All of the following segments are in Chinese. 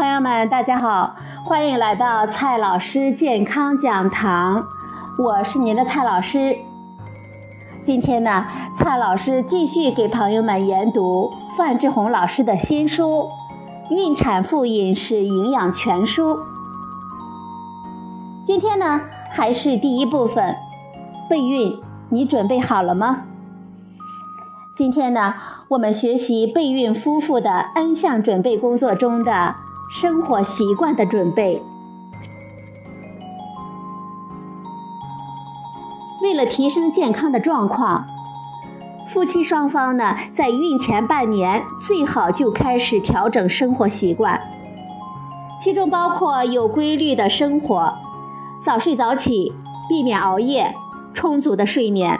朋友们，大家好，欢迎来到蔡老师健康讲堂，我是您的蔡老师。今天呢，蔡老师继续给朋友们研读范志红老师的新书《孕产妇饮食营养全书》。今天呢，还是第一部分，备孕，你准备好了吗？今天呢，我们学习备孕夫妇的 N 项准备工作中的生活习惯的准备。为了提升健康的状况，夫妻双方呢，在孕前半年最好就开始调整生活习惯，其中包括有规律的生活，早睡早起，避免熬夜，充足的睡眠。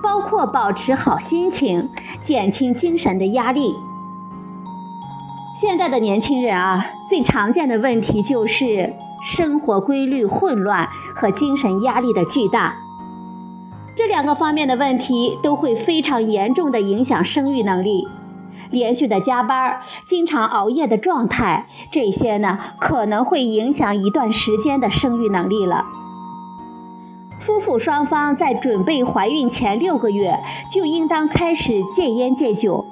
包括保持好心情，减轻精神的压力。现在的年轻人啊，最常见的问题就是生活规律混乱和精神压力的巨大。这两个方面的问题都会非常严重的影响生育能力。连续的加班、经常熬夜的状态，这些呢可能会影响一段时间的生育能力了。夫妇双方在准备怀孕前六个月就应当开始戒烟戒酒。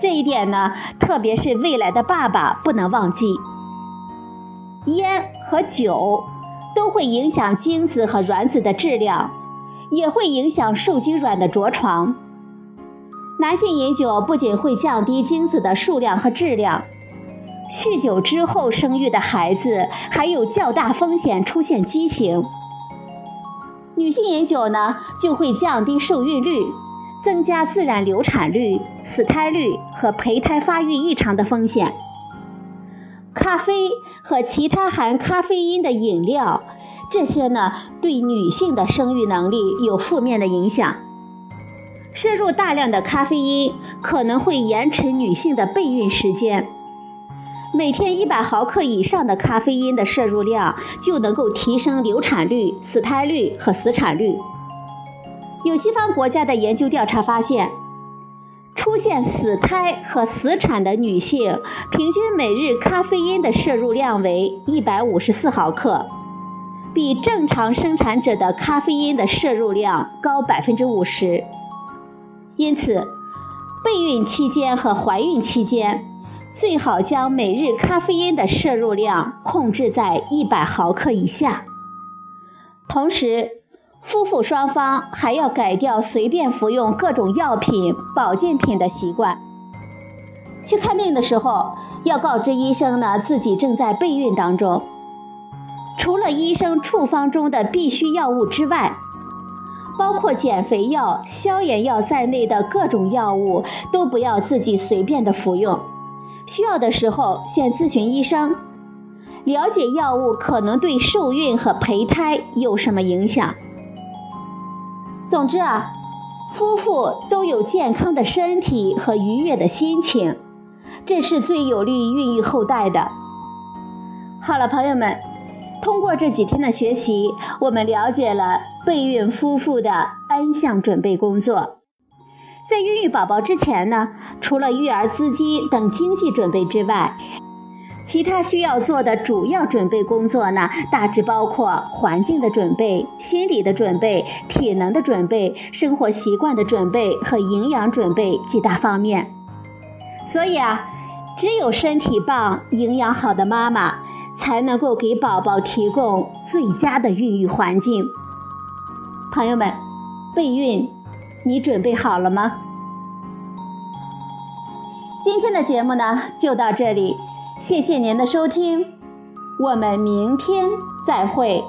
这一点呢，特别是未来的爸爸不能忘记。烟和酒都会影响精子和卵子的质量，也会影响受精卵的着床。男性饮酒不仅会降低精子的数量和质量，酗酒之后生育的孩子还有较大风险出现畸形。女性饮酒呢，就会降低受孕率，增加自然流产率、死胎率和胚胎发育异常的风险。咖啡和其他含咖啡因的饮料，这些呢，对女性的生育能力有负面的影响。摄入大量的咖啡因，可能会延迟女性的备孕时间。每天一百毫克以上的咖啡因的摄入量，就能够提升流产率、死胎率和死产率。有西方国家的研究调查发现，出现死胎和死产的女性，平均每日咖啡因的摄入量为一百五十四毫克，比正常生产者的咖啡因的摄入量高百分之五十。因此，备孕期间和怀孕期间。最好将每日咖啡因的摄入量控制在一百毫克以下。同时，夫妇双方还要改掉随便服用各种药品、保健品的习惯。去看病的时候，要告知医生呢自己正在备孕当中。除了医生处方中的必需药物之外，包括减肥药、消炎药在内的各种药物都不要自己随便的服用。需要的时候，先咨询医生，了解药物可能对受孕和胚胎有什么影响。总之啊，夫妇都有健康的身体和愉悦的心情，这是最有利于孕育后代的。好了，朋友们，通过这几天的学习，我们了解了备孕夫妇的 N 项准备工作。在孕育宝宝之前呢，除了育儿资金等经济准备之外，其他需要做的主要准备工作呢，大致包括环境的准备、心理的准备、体能的准备、生活习惯的准备和营养准备几大方面。所以啊，只有身体棒、营养好的妈妈，才能够给宝宝提供最佳的孕育环境。朋友们，备孕。你准备好了吗？今天的节目呢，就到这里，谢谢您的收听，我们明天再会。